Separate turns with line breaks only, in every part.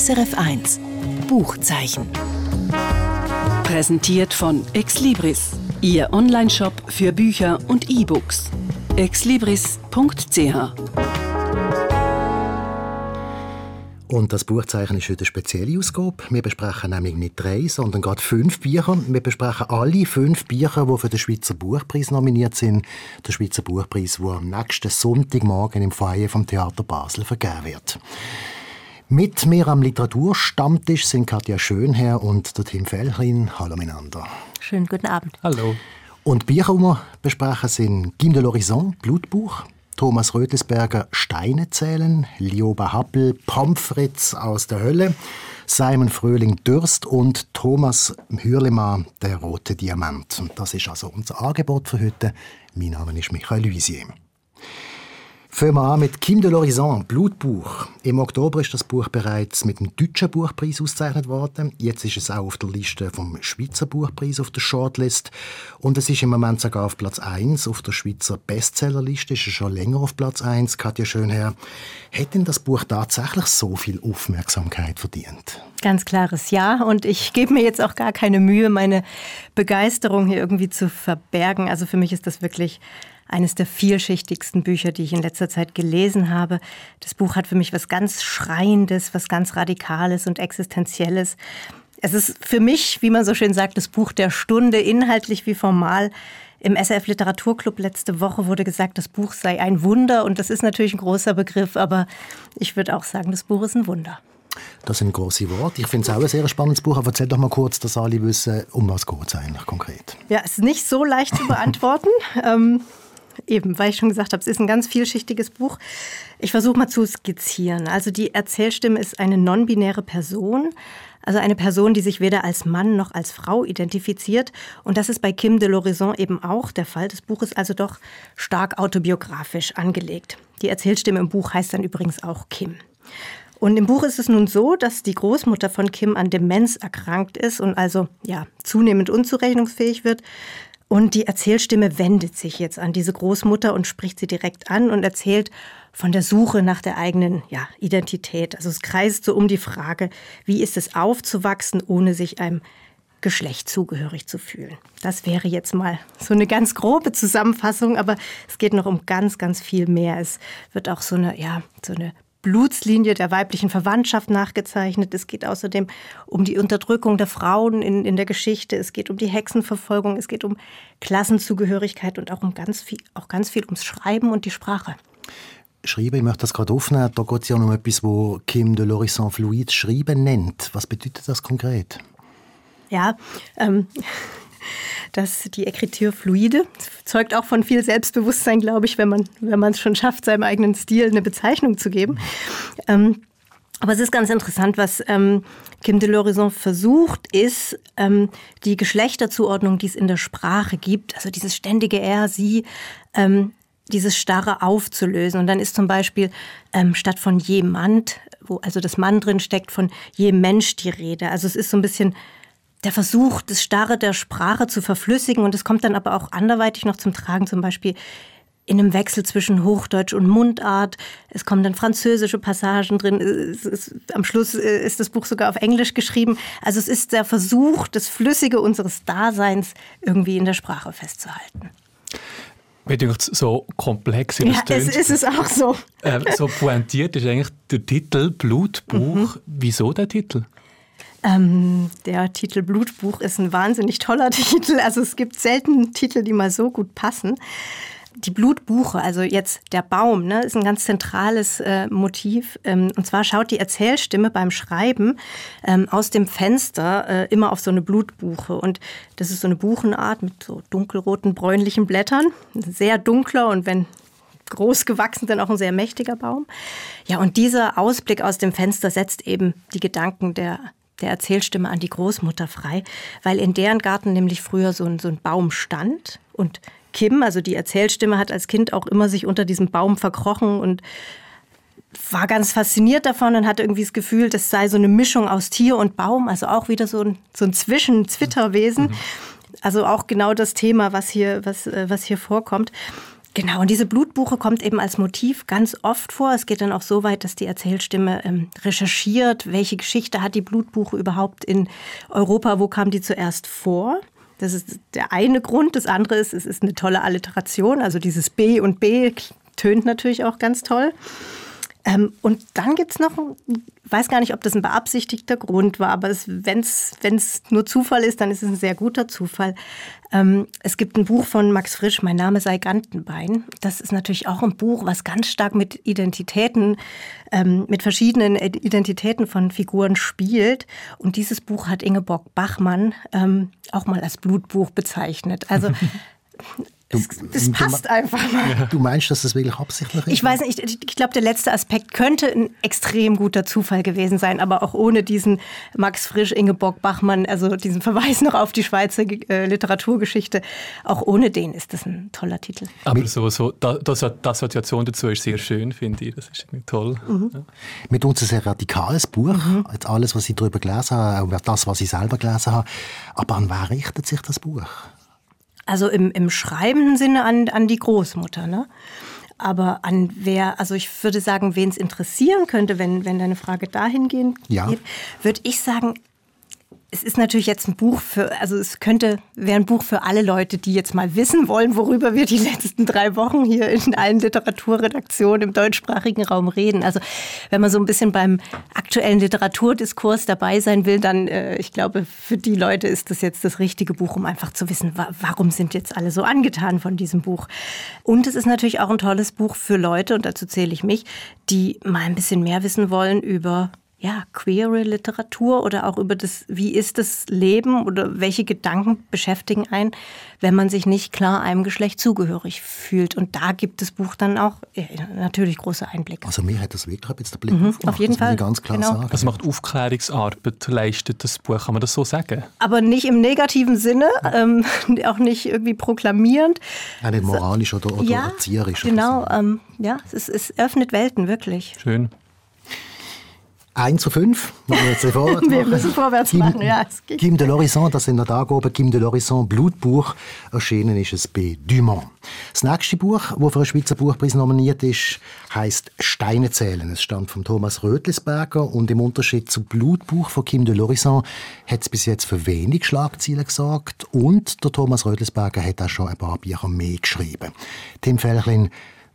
SRF 1 Buchzeichen. Präsentiert von Exlibris, Ihr Onlineshop für Bücher und E-Books. exlibris.ch
und das Buchzeichen ist heute eine spezielle Ausgabe. Wir besprechen nämlich nicht drei, sondern gerade fünf Bücher. Wir besprechen alle fünf Bücher, die für den Schweizer Buchpreis nominiert sind. Der Schweizer Buchpreis, der am nächsten Sonntagmorgen im Foyer vom Theater Basel vergeben wird. Mit mir am Literaturstammtisch sind Katja Schönherr und der Tim Fellrin. Hallo miteinander.
Schönen guten Abend.
Hallo.
Und Bücher, die wir besprechen, sind Kim de l'Horizon, Blutbuch, Thomas Rötelsberger Steine zählen, Lioba Happel Pomfritz aus der Hölle, Simon Fröhling Dürst und Thomas Hürlemann der rote Diamant. Und das ist also unser Angebot für heute. Mein Name ist Michael Luisier. Fangen wir an mit Kim de l'Horizon, Blutbuch. Im Oktober ist das Buch bereits mit dem Deutschen Buchpreis ausgezeichnet worden. Jetzt ist es auch auf der Liste vom Schweizer Buchpreis auf der Shortlist. Und es ist im Moment sogar auf Platz 1 auf der Schweizer Bestsellerliste. Ist es schon länger auf Platz 1, Katja Schönherr. Hätte denn das Buch tatsächlich so viel Aufmerksamkeit verdient?
Ganz klares Ja. Und ich gebe mir jetzt auch gar keine Mühe, meine Begeisterung hier irgendwie zu verbergen. Also für mich ist das wirklich eines der vielschichtigsten Bücher, die ich in letzter Zeit gelesen habe. Das Buch hat für mich was ganz Schreiendes, was ganz Radikales und Existenzielles. Es ist für mich, wie man so schön sagt, das Buch der Stunde, inhaltlich wie formal. Im SF Literaturclub letzte Woche wurde gesagt, das Buch sei ein Wunder und das ist natürlich ein großer Begriff, aber ich würde auch sagen, das Buch ist ein Wunder.
Das sind große Worte. Ich finde es auch ein sehr spannendes Buch. Aber erzähl doch mal kurz, dass alle wissen, um was geht es eigentlich konkret.
Ja, es ist nicht so leicht zu beantworten. ähm, eben, weil ich schon gesagt habe, es ist ein ganz vielschichtiges Buch. Ich versuche mal zu skizzieren. Also die Erzählstimme ist eine non-binäre Person, also eine Person, die sich weder als Mann noch als Frau identifiziert. Und das ist bei Kim de l'Horizon eben auch der Fall. Das Buch ist also doch stark autobiografisch angelegt. Die Erzählstimme im Buch heißt dann übrigens auch Kim. Und im Buch ist es nun so, dass die Großmutter von Kim an Demenz erkrankt ist und also ja zunehmend unzurechnungsfähig wird. Und die Erzählstimme wendet sich jetzt an diese Großmutter und spricht sie direkt an und erzählt von der Suche nach der eigenen ja, Identität. Also es kreist so um die Frage, wie ist es aufzuwachsen, ohne sich einem Geschlecht zugehörig zu fühlen. Das wäre jetzt mal so eine ganz grobe Zusammenfassung, aber es geht noch um ganz, ganz viel mehr. Es wird auch so eine, ja, so eine Blutslinie der weiblichen Verwandtschaft nachgezeichnet. Es geht außerdem um die Unterdrückung der Frauen in, in der Geschichte. Es geht um die Hexenverfolgung. Es geht um Klassenzugehörigkeit und auch um ganz viel, auch ganz viel ums Schreiben und die Sprache.
Schreiben, ich möchte das gerade aufnehmen. Da geht es ja um etwas, wo Kim de l'Horizon Fluid Schreiben nennt. Was bedeutet das konkret?
Ja, ähm, dass die Ekritur fluide zeugt auch von viel Selbstbewusstsein, glaube ich, wenn man wenn man es schon schafft, seinem eigenen Stil eine Bezeichnung zu geben. Ähm, aber es ist ganz interessant, was ähm, Kim de l'Horizon versucht, ist ähm, die Geschlechterzuordnung, die es in der Sprache gibt, also dieses ständige Er, Sie, ähm, dieses Starre aufzulösen. Und dann ist zum Beispiel ähm, statt von jemand, wo also das Mann drin steckt, von je Mensch die Rede. Also es ist so ein bisschen der Versuch, das Starre der Sprache zu verflüssigen. Und es kommt dann aber auch anderweitig noch zum Tragen, zum Beispiel in einem Wechsel zwischen Hochdeutsch und Mundart. Es kommen dann französische Passagen drin. Ist, am Schluss äh, ist das Buch sogar auf Englisch geschrieben. Also es ist der Versuch, das Flüssige unseres Daseins irgendwie in der Sprache festzuhalten.
Wenn so komplex
ja, es ist es auch so.
Äh, so pointiert ist eigentlich der Titel Blutbuch. Mhm. Wieso der Titel?
Ähm, der Titel Blutbuch ist ein wahnsinnig toller Titel. Also es gibt selten Titel, die mal so gut passen. Die Blutbuche, also jetzt der Baum, ne, ist ein ganz zentrales äh, Motiv. Ähm, und zwar schaut die Erzählstimme beim Schreiben ähm, aus dem Fenster äh, immer auf so eine Blutbuche. Und das ist so eine Buchenart mit so dunkelroten, bräunlichen Blättern. Sehr dunkler und wenn groß gewachsen, dann auch ein sehr mächtiger Baum. Ja, und dieser Ausblick aus dem Fenster setzt eben die Gedanken der der Erzählstimme an die Großmutter frei, weil in deren Garten nämlich früher so ein, so ein Baum stand und Kim, also die Erzählstimme, hat als Kind auch immer sich unter diesem Baum verkrochen und war ganz fasziniert davon und hatte irgendwie das Gefühl, das sei so eine Mischung aus Tier und Baum, also auch wieder so ein, so ein Zwischenzwitterwesen. Mhm. Also auch genau das Thema, was hier, was, äh, was hier vorkommt. Genau, und diese Blutbuche kommt eben als Motiv ganz oft vor. Es geht dann auch so weit, dass die Erzählstimme ähm, recherchiert, welche Geschichte hat die Blutbuche überhaupt in Europa, wo kam die zuerst vor. Das ist der eine Grund. Das andere ist, es ist eine tolle Alliteration. Also dieses B und B tönt natürlich auch ganz toll. Ähm, und dann gibt es noch, ich weiß gar nicht, ob das ein beabsichtigter Grund war, aber wenn es nur Zufall ist, dann ist es ein sehr guter Zufall. Ähm, es gibt ein Buch von Max Frisch, Mein Name sei Gantenbein. Das ist natürlich auch ein Buch, was ganz stark mit Identitäten, ähm, mit verschiedenen Identitäten von Figuren spielt. Und dieses Buch hat Ingeborg Bachmann ähm, auch mal als Blutbuch bezeichnet. Also Das, das passt du, einfach mal.
Du meinst, dass das wirklich absichtlich ist?
Ich weiß nicht, ich, ich glaube, der letzte Aspekt könnte ein extrem guter Zufall gewesen sein, aber auch ohne diesen Max Frisch, Ingeborg Bachmann, also diesen Verweis noch auf die Schweizer äh, Literaturgeschichte, auch ohne den ist das ein toller Titel.
Aber so, so das, die Assoziation dazu ist sehr schön, finde ich. Das ist toll.
Mhm. Ja. Mit uns ein sehr radikales Buch, mhm. alles, was ich darüber gelesen habe, auch das, was ich selber gelesen habe. Aber an wer richtet sich das Buch?
Also im, im schreibenden Sinne an, an die Großmutter, ne? Aber an wer, also ich würde sagen, wen es interessieren könnte, wenn, wenn deine Frage dahingehend ja. geht, würde ich sagen, es ist natürlich jetzt ein Buch für, also es könnte, wäre ein Buch für alle Leute, die jetzt mal wissen wollen, worüber wir die letzten drei Wochen hier in allen Literaturredaktionen im deutschsprachigen Raum reden. Also wenn man so ein bisschen beim aktuellen Literaturdiskurs dabei sein will, dann, äh, ich glaube, für die Leute ist das jetzt das richtige Buch, um einfach zu wissen, wa warum sind jetzt alle so angetan von diesem Buch. Und es ist natürlich auch ein tolles Buch für Leute, und dazu zähle ich mich, die mal ein bisschen mehr wissen wollen über ja, queere Literatur oder auch über das, wie ist das Leben oder welche Gedanken beschäftigen einen, wenn man sich nicht klar einem Geschlecht zugehörig fühlt. Und da gibt das Buch dann auch ja, natürlich große Einblicke.
Also mir hat das wirklich jetzt der Blick
mhm, Auf jeden Fall.
Ganz klar genau. sagen.
Das macht Aufklärungsarbeit, leistet das Buch, kann man das so sagen?
Aber nicht im negativen Sinne, ähm, auch nicht irgendwie proklamierend.
Ja, nicht moralisch oder, oder ja, erzieherisch.
Genau, ähm, ja, es, es öffnet Welten, wirklich.
Schön.
1 zu 5.
Wir müssen vorwärts machen, ja.
Kim de l'Horizon, das sind noch da oben, Kim de l'Horizon, Blutbuch, erschienen ist es bei Dumont. Das nächste Buch, das für einen Schweizer Buchpreis nominiert ist, heißt Steine zählen. Es stammt von Thomas Rötlisberger und im Unterschied zum Blutbuch von Kim de l'Horizon hat es bis jetzt für wenig Schlagzeilen gesagt und der Thomas Rötlisberger hat auch schon ein paar Bücher mehr geschrieben. Tim Felchlin,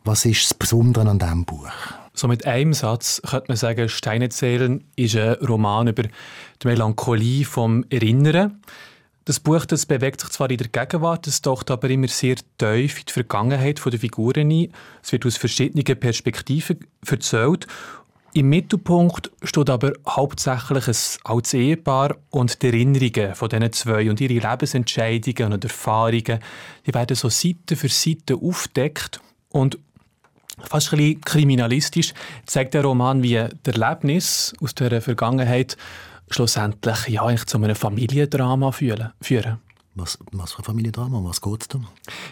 was ist das Besondere an diesem Buch?
So mit einem Satz könnte man sagen, Steine zählen ist ein Roman über die Melancholie vom Erinnern. Das Buch das bewegt sich zwar in der Gegenwart, es taucht aber immer sehr tief in die Vergangenheit der Figuren ein. Es wird aus verschiedenen Perspektiven erzählt. Im Mittelpunkt steht aber hauptsächlich ein altes Ehepaar und die Erinnerungen von diesen zwei und ihre Lebensentscheidungen und Erfahrungen. Die werden so Seite für Seite aufdeckt und fast ein bisschen kriminalistisch zeigt der Roman, wie das Erlebnis aus der Vergangenheit schlussendlich ja, eigentlich zu einem Familiendrama führen.
Was, was für ein Familiendrama? Was geht es da?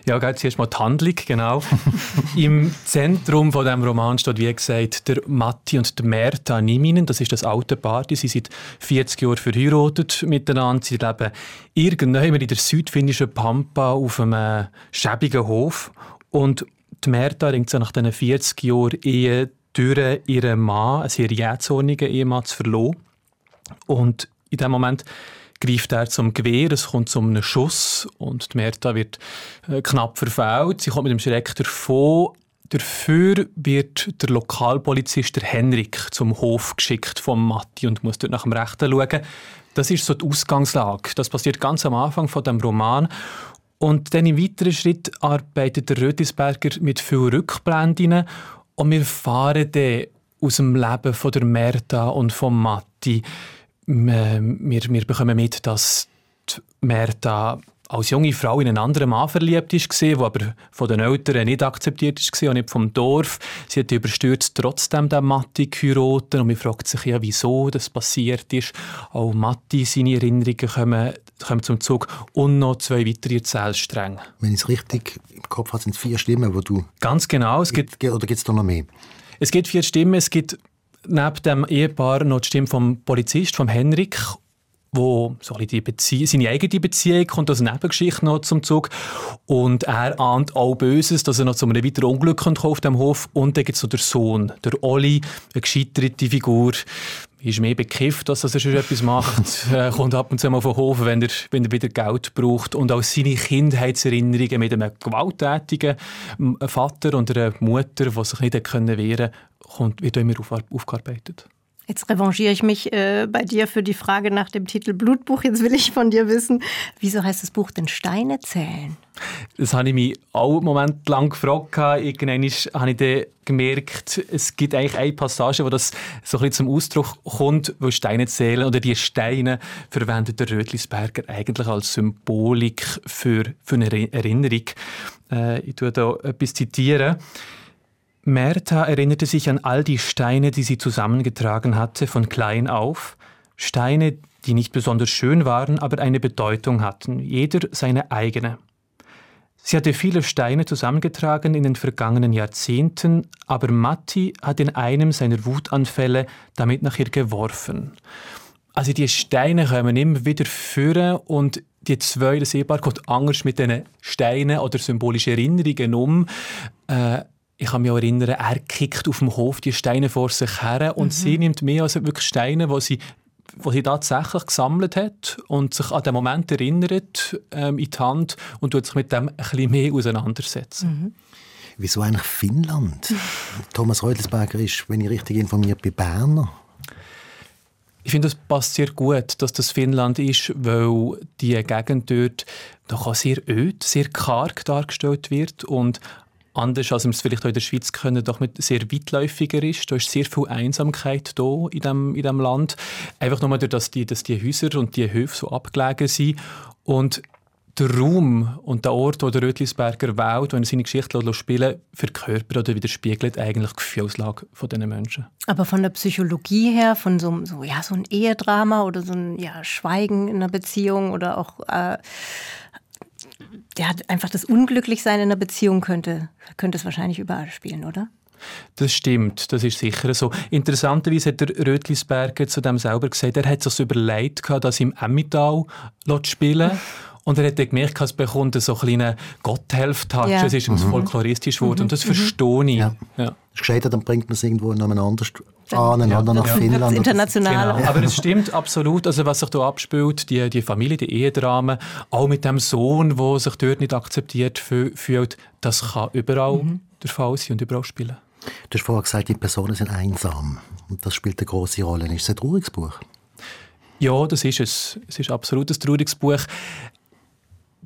Ja, geht zuerst mal die Handlung, genau. Im Zentrum von dem Roman steht, wie gesagt, der Matti und der Merta Niminen. Das ist das alte Paar. Sie sind seit 40 Jahren verheiratet miteinander. Sie leben irgendwann in der südfinnischen Pampa auf einem schäbigen Hof. Und die Merta ringt so nach diesen 40 Jahren Ehe durch ihren Mann, einen sehr jähzornigen Ehemann, zu verloren. Und in dem Moment greift er zum Gewehr, es kommt zu einem Schuss und die Merta wird äh, knapp verfehlt. Sie kommt mit dem Schreck davon. Dafür wird der Lokalpolizist der Henrik zum Hof geschickt vom Matti und muss dort nach dem Rechten schauen. Das ist so die Ausgangslage. Das passiert ganz am Anfang von dem Roman und dann im weiteren Schritt arbeitet der Rötisberger mit vielen Rückblenden und wir fahren dann aus dem Leben von der Merta und von Matti. Wir, wir bekommen mit, dass die Merta als junge Frau in einen anderen Mann verliebt ist, der aber von den Eltern nicht akzeptiert ist und nicht vom Dorf. Sie hat überstürzt trotzdem den Matti geheiratet und man fragt sich ja, wieso das passiert ist. Auch Matti, seine Erinnerungen kommen, kommen zum Zug und noch zwei weitere Erzählstränge.
Wenn ich es richtig im Kopf habe, sind es vier Stimmen, wo du...
Ganz genau. Es gibt,
oder gibt es da noch mehr?
Es gibt vier Stimmen. Es gibt neben dem Ehepaar noch die Stimme vom Polizist, vom Henrik wo so die Bezie seine eigene Beziehung kommt als Nebengeschichte noch zum Zug. Und er ahnt auch Böses, dass er noch zu einem weiteren Unglück kommt auf dem Hof. Und dann gibt es so der Sohn, der Olli, eine gescheiterte Figur, ist mehr bekifft, als dass er schon etwas macht, er kommt ab und zu mal vom Hof, wenn er, wenn er wieder Geld braucht. Und auch seine Kindheitserinnerungen mit einem gewalttätigen Vater und einer Mutter, die sich nicht wehren können, kommt, wird immer auf, aufgearbeitet.
Jetzt revanchiere ich mich äh, bei dir für die Frage nach dem Titel Blutbuch. Jetzt will ich von dir wissen, wieso heißt das Buch denn Steine zählen?
Das habe ich mich auch einen Moment lang gefragt. Irgendwann habe ich gemerkt, es gibt eigentlich eine Passage, wo das so ein bisschen zum Ausdruck kommt, wo Steine zählen oder die Steine verwendet der Rötlisberger eigentlich als Symbolik für, für eine Erinnerung. Äh, ich tue da etwas zitieren. Mertha erinnerte sich an all die Steine, die sie zusammengetragen hatte, von klein auf. Steine, die nicht besonders schön waren, aber eine Bedeutung hatten, jeder seine eigene. Sie hatte viele Steine zusammengetragen in den vergangenen Jahrzehnten, aber Matti hat in einem seiner Wutanfälle damit nach ihr geworfen. Also die Steine kommen immer wieder führen und die zwei, das Ehepaar, geht anders mit diesen Steinen oder symbolischen Erinnerungen um. Äh, ich kann mich auch erinnern, er kickt auf dem Hof die Steine vor sich her und mhm. sie nimmt mehr als wirklich Steine, die sie wo sie tatsächlich gesammelt hat und sich an den Moment erinnert ähm, in die Hand und tut sich mit dem ein bisschen mehr auseinandersetzen. Mhm.
Wieso eigentlich Finnland? Thomas Reutelsberger ist, wenn ich richtig informiert bin, Berner.
Ich finde, es passt sehr gut, dass das Finnland ist, weil die Gegend dort doch sehr öd, sehr karg dargestellt wird und anders als wir es vielleicht auch in der Schweiz können, doch mit sehr weitläufiger ist. Da ist sehr viel Einsamkeit da in dem, in dem Land. Einfach nur dadurch, dass die, dass die Häuser und die Höfe so abgelegen sind. Und der Raum und der Ort, wo der Rötlisberger wählt, wo er seine Geschichte spielen verkörpert oder widerspiegelt eigentlich die Gefühlslage dieser Menschen.
Aber von der Psychologie her, von so, so, ja, so ein Ehedrama oder so ein ja, Schweigen in einer Beziehung oder auch äh, der hat einfach das Unglücklichsein in einer Beziehung könnte, könnte es wahrscheinlich überall spielen, oder?
Das stimmt, das ist sicher so. Interessanterweise hat der Rötlisberger zu dem selber gesagt, er hat sich überlegt, dass im Emmental spielen Und er hat dann gemerkt, es bekommt so einen kleinen Gotthelf-Touch. Ja. Es ist mhm. folkloristisch geworden. Mhm. Und das mhm. verstehe ich. Ja.
Ja. Das gescheitert, dann bringt man es irgendwo noch anders an, ja. oder nach ja. Finnland.
International.
Genau. Aber es stimmt absolut. Also was sich da abspielt, die, die Familie, die Ehedramen, auch mit dem Sohn, der sich dort nicht akzeptiert fühlt, das kann überall mhm. der Fall sein und überall spielen.
Du hast vorher gesagt, die Personen sind einsam. Und das spielt eine große Rolle. Ist es ein trauriges Buch?
Ja, das ist es. Es ist absolut ein trauriges Buch.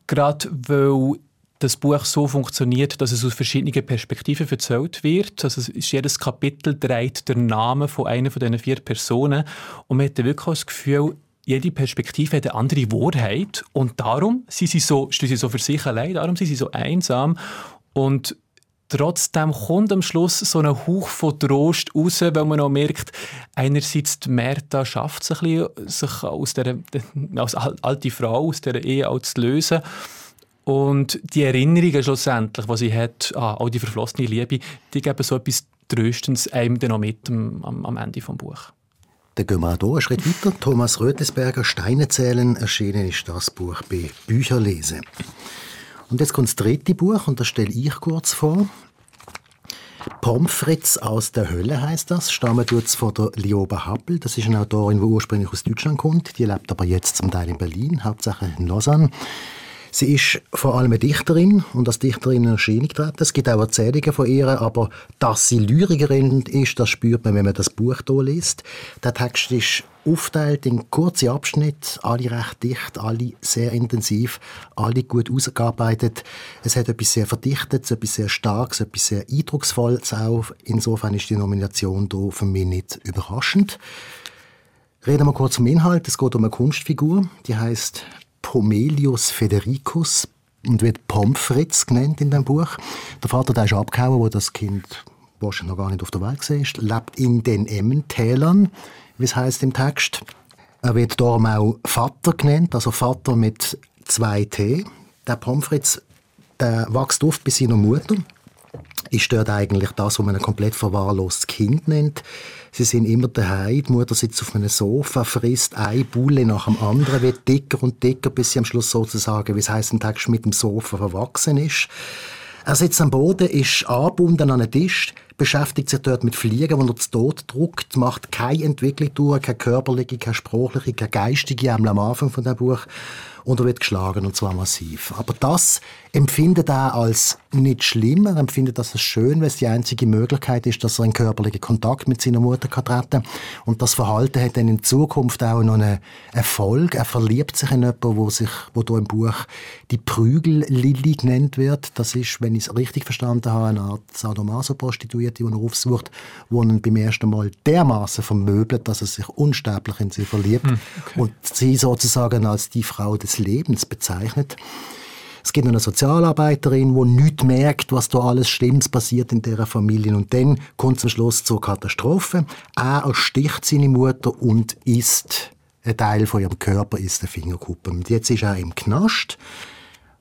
Gerade weil das Buch so funktioniert, dass es aus verschiedenen Perspektiven erzählt wird. Also jedes Kapitel dreht der Name von einer von diesen vier Personen. Und man hat wirklich das Gefühl, jede Perspektive hat eine andere Wahrheit. Und darum sind sie so, stehen sie so für sich allein, darum sind sie so einsam. Und trotzdem kommt am Schluss so ein Hauch von Trost raus, weil man auch merkt, einerseits die Merta schafft es ein bisschen, sich aus der, als alte Frau aus der Ehe auch zu lösen und die Erinnerungen schlussendlich, die sie hat, ah, auch die verflossene Liebe, die geben so etwas Tröstendes einem dann noch mit am, am Ende des Buches.
Dann gehen wir auch hier einen Schritt weiter. Thomas Rötlisberger, Steine zählen, erschienen ist das Buch bei Bücherlese. Und jetzt kommt das dritte Buch und das stelle ich kurz vor. Pomfritz aus der Hölle heißt das. Stammen tut von der Lioba Happel. Das ist eine Autorin, die ursprünglich aus Deutschland kommt. Die lebt aber jetzt zum Teil in Berlin, hauptsächlich in Lausanne. Sie ist vor allem eine Dichterin und als Dichterin in Erscheinung getreten. Es gibt auch Erzählungen von ihr, aber dass sie Lyrikerin ist, das spürt man, wenn man das Buch hier liest. Der Text ist aufteilt in kurze Abschnitte, alle recht dicht, alle sehr intensiv, alle gut ausgearbeitet. Es hat etwas sehr Verdichtetes, etwas sehr Starkes, etwas sehr Eindrucksvolles auch. Insofern ist die Nomination hier für mich nicht überraschend. Reden wir kurz zum Inhalt. Es geht um eine Kunstfigur, die heißt Pomelius Federicus und wird Pomfritz genannt in dem Buch. Der Vater der ist abgehauen, wo das Kind wahrscheinlich noch gar nicht auf der Welt war, lebt in den Emmentälern, wie es heißt im Text. Er wird darum auch Vater genannt, also Vater mit zwei T. Der Pomfritz der wächst auf bei seiner Mutter, ist dort eigentlich das, was man ein komplett verwahrlostes Kind nennt. Sie sind immer daheim. Die Mutter sitzt auf einem Sofa, frisst ein Bulle nach dem anderen, wird dicker und dicker, bis sie am Schluss sozusagen, wie es heisst, ein Tag mit dem Sofa verwachsen ist. Er sitzt am Boden, ist angebunden an einen Tisch, beschäftigt sich dort mit Fliegen, wo er zu Tod druckt, macht keine Entwicklung durch, keine körperliche, keine sprachliche, keine geistige, am Anfang von dem Buch und er wird geschlagen und zwar massiv. Aber das empfindet er als nicht schlimm, er empfindet das als schön, weil es die einzige Möglichkeit ist, dass er in körperlichen Kontakt mit seiner Mutter kann treten und das Verhalten hat dann in Zukunft auch noch einen Erfolg. Er verliebt sich in jemanden, wo sich, wo da im Buch die Prügel-Lilly genannt wird. Das ist, wenn ich es richtig verstanden habe, eine Art Sadomaso-Prostituierte, die er aufsucht, wo ihn beim ersten Mal dermaßen vermöbelt, dass er sich unsterblich in sie verliebt hm, okay. und sie sozusagen als die Frau des Lebens bezeichnet. Es gibt eine Sozialarbeiterin, die nicht merkt, was da alles Schlimmes passiert in dieser Familie. Und dann kommt zum Schluss zur Katastrophe. Er ersticht seine Mutter und isst ein Teil von ihrem Körper, ist der Fingerkuppen. Und jetzt ist er im Knast.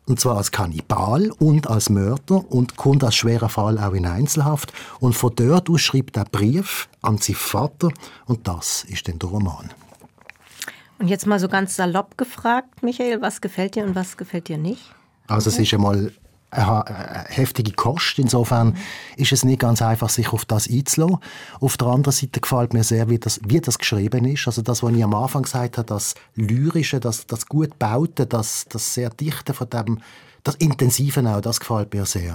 Und zwar als Kannibal und als Mörder und kommt als schwerer Fall auch in Einzelhaft. Und von dort aus schreibt er Brief an seinen Vater und das ist dann der Roman.
Und jetzt mal so ganz salopp gefragt, Michael, was gefällt dir und was gefällt dir nicht?
Also es ist einmal heftige Kost. Insofern ist es nicht ganz einfach, sich auf das einzulassen. Auf der anderen Seite gefällt mir sehr, wie das, wie das geschrieben ist. Also das, was ich am Anfang gesagt habe, das Lyrische, das, das gut Baute, das, das sehr Dichte von dem das Intensive auch, das gefällt mir sehr.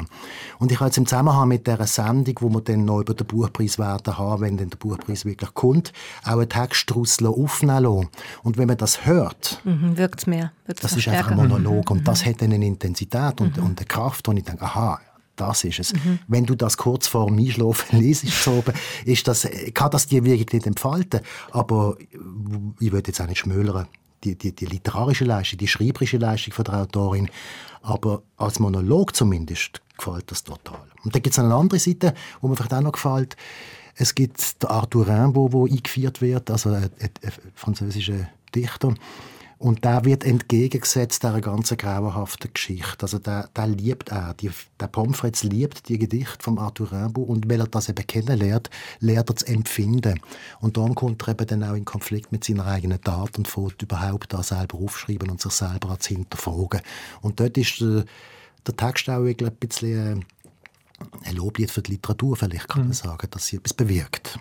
Und ich habe jetzt im Zusammenhang mit dieser Sendung, wo wir dann noch über den Buchpreis werden haben, wenn dann der Buchpreis wirklich kommt, auch einen Text daraus aufnehmen lassen. Und wenn man das hört,
mhm, wirkt es mehr. Wirkt's
das ist einfach ein Monolog mhm. und das hat dann eine Intensität und, mhm. und eine Kraft, und ich denke, aha, das ist es. Mhm. Wenn du das kurz vor dem Einschlafen liest, ist das, kann das dir wirklich nicht entfalten. Aber ich würde jetzt auch nicht schmälern die, die, die literarische Leistung, die schreiberische Leistung von der Autorin. Aber als Monolog zumindest gefällt das total. Und dann gibt es eine andere Seite, wo mir vielleicht auch noch gefällt. Es gibt Arthur Rimbaud, der eingeführt wird, also ein, ein, ein französischer Dichter. Und der wird entgegengesetzt dieser ganzen grauenhaften Geschichte. Also der, der liebt er. Die, der Pomfrets liebt die Gedichte von Arthur Rimbaud und weil er das eben kennenlernt, lernt er zu empfinden. Und darum kommt er eben dann auch in Konflikt mit seiner eigenen Tat und fängt überhaupt da selber aufschreiben und sich selber als hinterfragen. Und dort ist der, der Text auch ein bisschen äh, ein Loblied für die Literatur, vielleicht kann man mhm. sagen, dass sie etwas bewirkt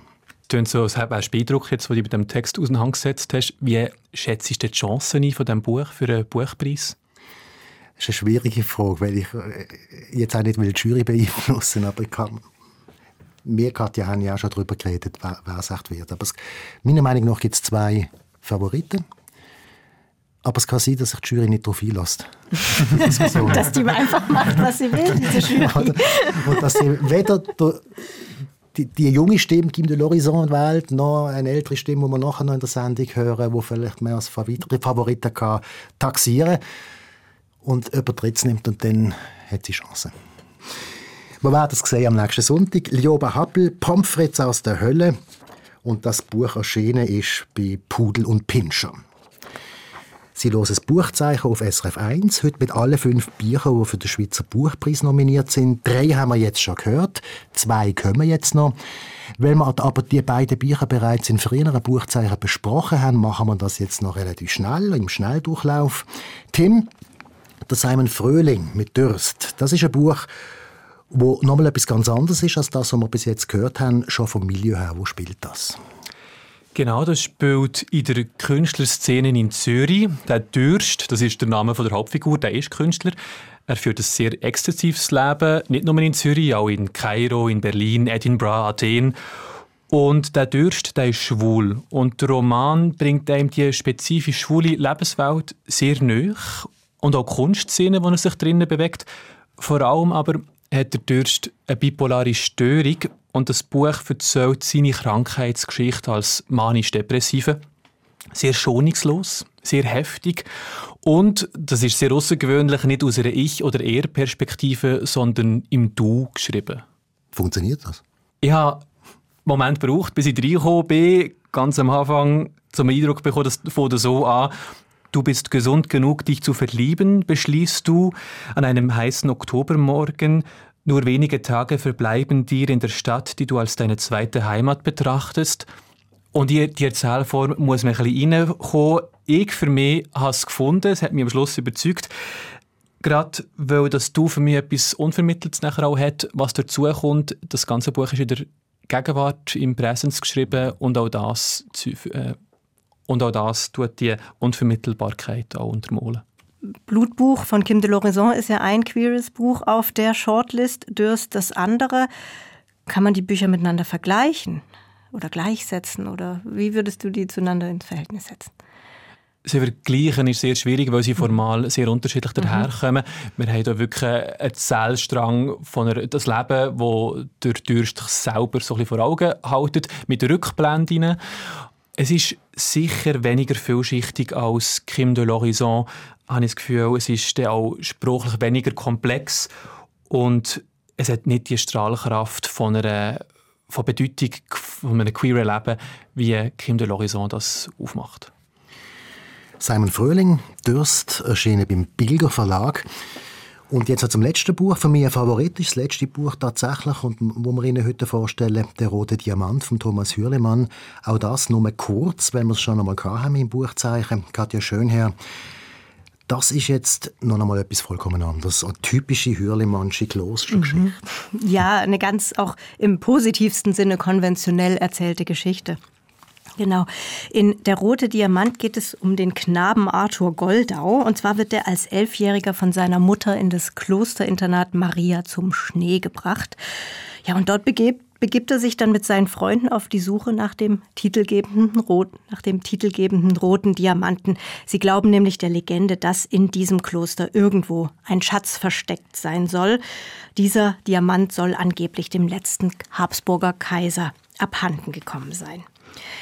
tönt so, als auch Beidruck jetzt, wo du mit dem Text auseinandergesetzt hast. Wie schätzt du die Chancen ein von diesem Buch für einen Buchpreis?
Das ist eine schwierige Frage, weil ich äh, jetzt auch nicht will die Jury beeinflussen aber ich kann wir, Katja, haben ja auch schon darüber geredet, wer, wer es echt wird. Aber es, meiner Meinung nach gibt es zwei Favoriten. Aber es kann sein, dass sich die Jury nicht darauf einlässt.
dass die einfach macht, was sie will, diese Jury.
Und dass sie weder die, die junge Stimme Kim de l'Horizon wählt, noch eine ältere Stimme, die wir nachher noch in der Sendung hören, die vielleicht mehr als Favoriten kann taxieren und übertritt nimmt und dann hat sie Chancen. Wir werden es sehen am nächsten Sonntag. Lioba Happel, Pomfritz aus der Hölle. Und das Buch erschienen ist bei Pudel und Pinscher. Sie hören das Buchzeichen auf SRF 1, heute mit allen fünf Büchern, die für den Schweizer Buchpreis nominiert sind. Drei haben wir jetzt schon gehört, zwei kommen jetzt noch. Weil wir aber die beiden Bücher bereits in früheren Buchzeichen besprochen haben, machen wir das jetzt noch relativ schnell, im Schnelldurchlauf. Tim, der Simon Fröhling mit Durst, das ist ein Buch, wo nochmal etwas ganz anderes ist als das, was wir bis jetzt gehört haben, schon vom Milieu her. Wo spielt das?
Genau, das spielt in der Künstlerszene in Zürich. Der Dürst, das ist der Name der Hauptfigur, der ist Künstler. Er führt ein sehr exzessives Leben, nicht nur in Zürich, auch in Kairo, in Berlin, Edinburgh, Athen. Und der Dürst, der ist schwul. Und der Roman bringt ihm die spezifisch schwule Lebenswelt sehr nahe. Und auch die Kunstszene, wo er sich drinnen bewegt. Vor allem aber hat der Dürst eine bipolare Störung und das Buch erzählt seine Krankheitsgeschichte als manisch-depressive. Sehr schonungslos, sehr heftig und, das ist sehr außergewöhnlich, nicht aus einer Ich- oder Er-Perspektive, sondern im Du geschrieben.
Funktioniert das?
Ich habe einen Moment gebraucht, bis ich reingekommen bin, ganz am Anfang zum Eindruck bekommen, das fängt so an, Du bist gesund genug, dich zu verlieben, beschließt du an einem heißen Oktobermorgen. Nur wenige Tage verbleiben dir in der Stadt, die du als deine zweite Heimat betrachtest. Und die, die Erzählform muss man ein bisschen reinkommen. Ich für mich habe es gefunden, es hat mich am Schluss überzeugt. Gerade weil das Du für mich etwas Unvermitteltes nachher auch hat, was dazu kommt. Das ganze Buch ist in der Gegenwart, im Präsens geschrieben und auch das, äh, und auch das tut die Unvermittelbarkeit auch untermalen.
Blutbuch von Kim de l'Horizon ist ja ein queeres Buch auf der Shortlist. Dürst das andere. Kann man die Bücher miteinander vergleichen oder gleichsetzen? Oder wie würdest du die zueinander ins Verhältnis setzen?
Sie vergleichen ist sehr schwierig, weil sie formal sehr unterschiedlich mhm. daherkommen. Wir haben hier wirklich einen Erzählstrang von einer, das Leben, wo der Dürst selber so ein bisschen vor Augen hält, mit Rückblenden. Es ist sicher weniger vielschichtig als Kim de l'Horizon, habe ich das Gefühl. Es ist dann auch sprachlich weniger komplex und es hat nicht die Strahlkraft von einer von Bedeutung von einem queeren Leben, wie Kim de l'Horizon das aufmacht.
Simon Fröhling, Durst, erschienen beim Bilger Verlag. Und jetzt zum letzten Buch. Für mich ein Favorit ist das letzte Buch tatsächlich, und wo wir Ihnen heute vorstellen, «Der rote Diamant» von Thomas Hürlemann. Auch das nur kurz, weil wir es schon einmal haben im Buchzeichen. Katja Schönherr. Das ist jetzt noch einmal etwas vollkommen anderes. Eine typische Hürlimannsche Klostergeschichte. Mhm.
Ja, eine ganz auch im positivsten Sinne konventionell erzählte Geschichte. Genau. In Der rote Diamant geht es um den Knaben Arthur Goldau. Und zwar wird er als Elfjähriger von seiner Mutter in das Klosterinternat Maria zum Schnee gebracht. Ja, und dort begebt begibt er sich dann mit seinen Freunden auf die Suche nach dem titelgebenden roten, nach dem titelgebenden roten Diamanten. Sie glauben nämlich der Legende, dass in diesem Kloster irgendwo ein Schatz versteckt sein soll. Dieser Diamant soll angeblich dem letzten Habsburger Kaiser abhanden gekommen sein.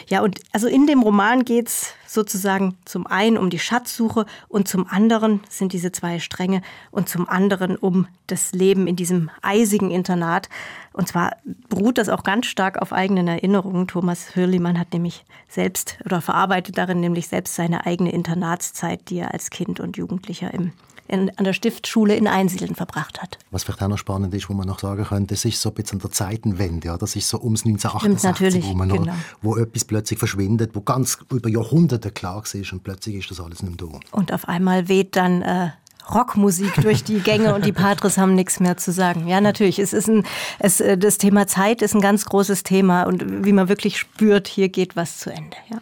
Ja, und also in dem Roman geht es sozusagen zum einen um die Schatzsuche und zum anderen sind diese zwei Stränge und zum anderen um das Leben in diesem eisigen Internat. Und zwar beruht das auch ganz stark auf eigenen Erinnerungen. Thomas Hürlimann hat nämlich selbst oder verarbeitet darin nämlich selbst seine eigene Internatszeit, die er als Kind und Jugendlicher im in, an der Stiftschule in Einsiedeln verbracht hat.
Was vielleicht auch noch spannend ist, wo man noch sagen könnte, das ist so ein bisschen an der Zeitenwende. Ja? Das ist so ums 1968, wo, man noch, genau. wo etwas plötzlich verschwindet, wo ganz über Jahrhunderte klar ist und plötzlich ist das alles nicht mehr da.
Und auf einmal weht dann äh, Rockmusik durch die Gänge und die Patres haben nichts mehr zu sagen. Ja, natürlich. Es ist ein, es, äh, das Thema Zeit ist ein ganz großes Thema und wie man wirklich spürt, hier geht was zu Ende. Ja.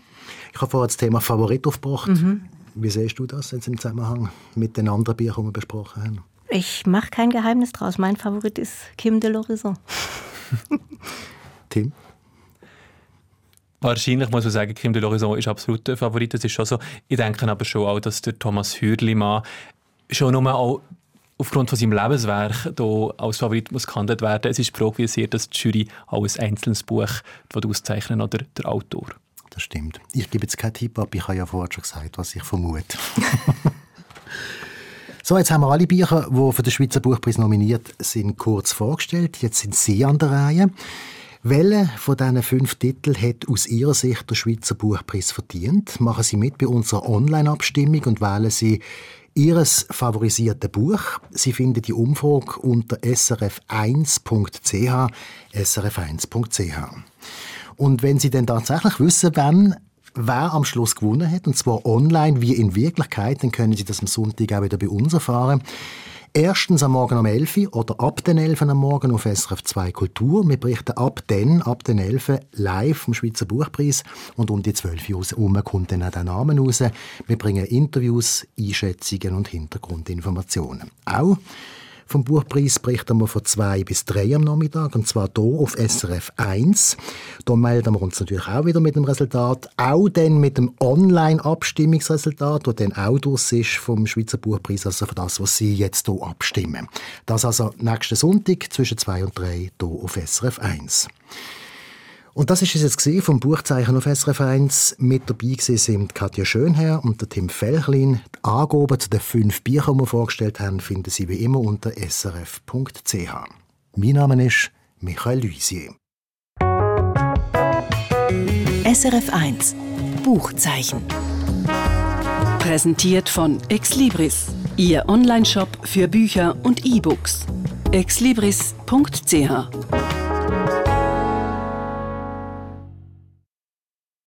Ich habe vorher das Thema Favorit aufgebracht. Mhm. Wie siehst du das jetzt im Zusammenhang mit den anderen Büchern, die wir besprochen haben?
Ich mache kein Geheimnis draus. Mein Favorit ist Kim de l'Horizon.
Tim?
Wahrscheinlich muss man sagen, Kim de l'Horizon ist absolut der Favorit. Das ist schon so. Ich denke aber schon auch, dass der Thomas Hürlimann schon nur auch aufgrund von seinem Lebenswerk hier als Favorit muss gehandelt werden. Es ist progvisiert, dass die Jury auch ein einzelnes Buch auszeichnen oder der Autor
das stimmt. Ich gebe jetzt keinen Tipp ab, ich habe ja vorher schon gesagt, was ich vermute. so, jetzt haben wir alle Bücher, die für den Schweizer Buchpreis nominiert sind, kurz vorgestellt. Jetzt sind Sie an der Reihe. Welche von diesen fünf Titeln hat aus Ihrer Sicht der Schweizer Buchpreis verdient? Machen Sie mit bei unserer Online-Abstimmung und wählen Sie Ihres favorisierte Buch. Sie finden die Umfrage unter srf1.ch, srf1.ch. Und wenn Sie denn tatsächlich wissen wollen, wer am Schluss gewonnen hat, und zwar online wie in Wirklichkeit, dann können Sie das am Sonntag auch wieder bei uns erfahren. Erstens am Morgen um 11 Uhr oder ab den 11 Uhr am Morgen auf SRF 2 Kultur. Wir berichten ab den, ab den 11 Uhr live vom Schweizer Buchpreis und um die 12 Uhr herum kommt dann auch der Name raus. Wir bringen Interviews, Einschätzungen und Hintergrundinformationen. Auch vom Buchpreis berichten wir von zwei bis drei am Nachmittag, und zwar hier auf SRF 1. Da melden wir uns natürlich auch wieder mit dem Resultat, auch dann mit dem Online-Abstimmungsresultat, das dann auch durch ist vom Schweizer Buchpreis, also für das, was Sie jetzt hier abstimmen. Das also nächsten Sonntag zwischen zwei und drei hier auf SRF 1. Und das ist es jetzt vom Buchzeichen auf SRF 1. Mit dabei sind Katja Schönherr und der Tim Felchlin. Die Angaben zu den fünf Büchern, die wir vorgestellt haben, finden Sie wie immer unter srf.ch. Mein Name ist Michael Luisier.
SRF 1 Buchzeichen. Präsentiert von Exlibris, Ihr Onlineshop für Bücher und E-Books exlibris.ch